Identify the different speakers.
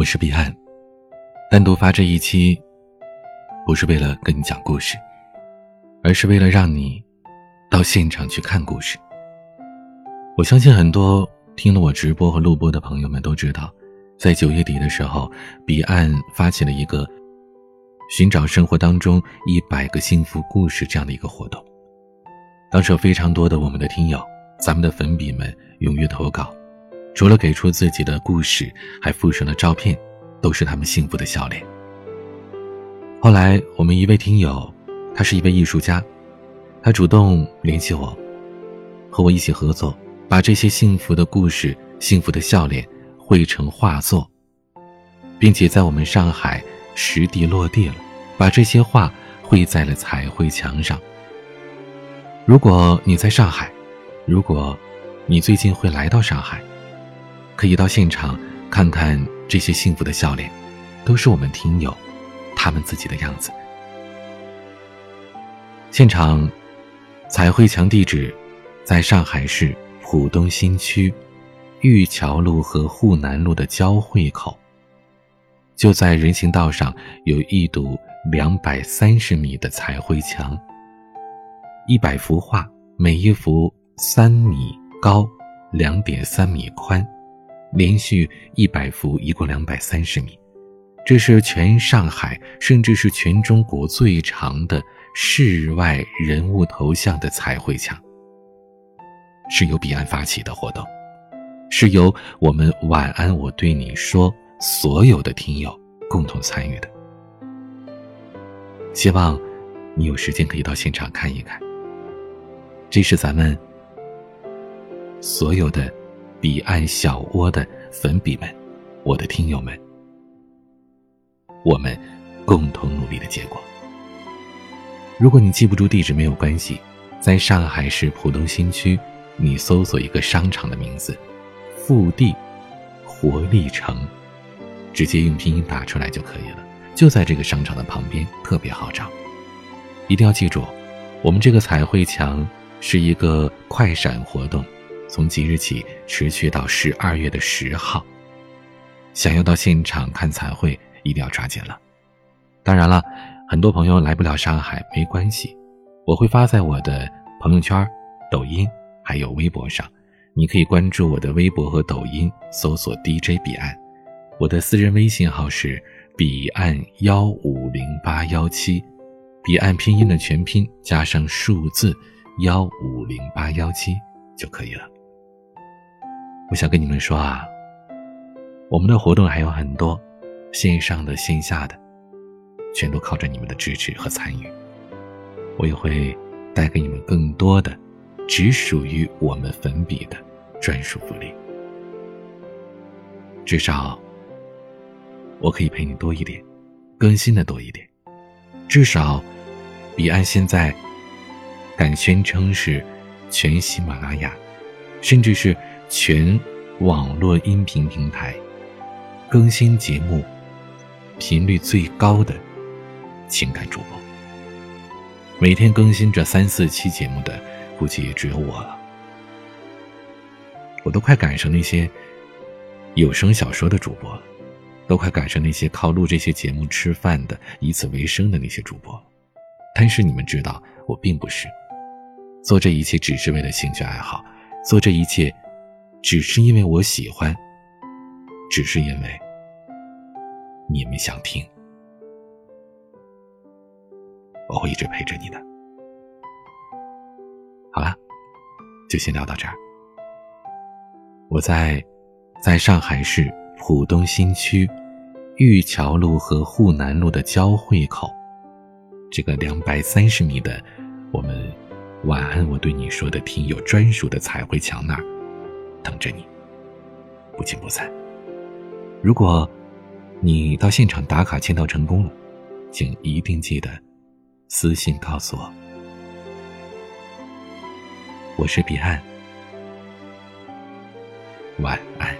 Speaker 1: 我是彼岸，单独发这一期，不是为了跟你讲故事，而是为了让你到现场去看故事。我相信很多听了我直播和录播的朋友们都知道，在九月底的时候，彼岸发起了一个寻找生活当中一百个幸福故事这样的一个活动。当时有非常多的我们的听友，咱们的粉笔们踊跃投稿。除了给出自己的故事，还附上了照片，都是他们幸福的笑脸。后来，我们一位听友，他是一位艺术家，他主动联系我，和我一起合作，把这些幸福的故事、幸福的笑脸绘成画作，并且在我们上海实地落地了，把这些画绘在了彩绘墙上。如果你在上海，如果你最近会来到上海。可以到现场看看这些幸福的笑脸，都是我们听友他们自己的样子。现场彩绘墙地址在上海市浦东新区玉桥路和沪南路的交汇口，就在人行道上有一堵两百三十米的彩绘墙，一百幅画，每一幅三米高，两点三米宽。连续一百幅，一共两百三十米，这是全上海，甚至是全中国最长的室外人物头像的彩绘墙。是由彼岸发起的活动，是由我们晚安我对你说所有的听友共同参与的。希望你有时间可以到现场看一看。这是咱们所有的。彼岸小窝的粉笔们，我的听友们，我们共同努力的结果。如果你记不住地址没有关系，在上海市浦东新区，你搜索一个商场的名字“复地活力城”，直接用拼音打出来就可以了。就在这个商场的旁边，特别好找。一定要记住，我们这个彩绘墙是一个快闪活动。从即日起持续到十二月的十号，想要到现场看彩绘，一定要抓紧了。当然了，很多朋友来不了上海，没关系，我会发在我的朋友圈、抖音还有微博上，你可以关注我的微博和抖音，搜索 DJ 彼岸，我的私人微信号是彼岸幺五零八幺七，彼岸拼音的全拼加上数字幺五零八幺七就可以了。我想跟你们说啊，我们的活动还有很多，线上的、线下的，全都靠着你们的支持和参与。我也会带给你们更多的，只属于我们粉笔的专属福利。至少，我可以陪你多一点，更新的多一点。至少，彼岸现在敢宣称是全喜马拉雅，甚至是。全网络音频平台更新节目频率最高的情感主播，每天更新这三四期节目的，估计也只有我了。我都快赶上那些有声小说的主播了，都快赶上那些靠录这些节目吃饭的、以此为生的那些主播。但是你们知道，我并不是做这一切只是为了兴趣爱好，做这一切。只是因为我喜欢，只是因为你们想听，我会一直陪着你的。好了，就先聊到这儿。我在在上海市浦东新区玉桥路和沪南路的交汇口，这个两百三十米的我们晚安我对你说的听友专属的彩绘墙那儿。等着你，不见不散。如果你到现场打卡签到成功了，请一定记得私信告诉我。我是彼岸，晚安。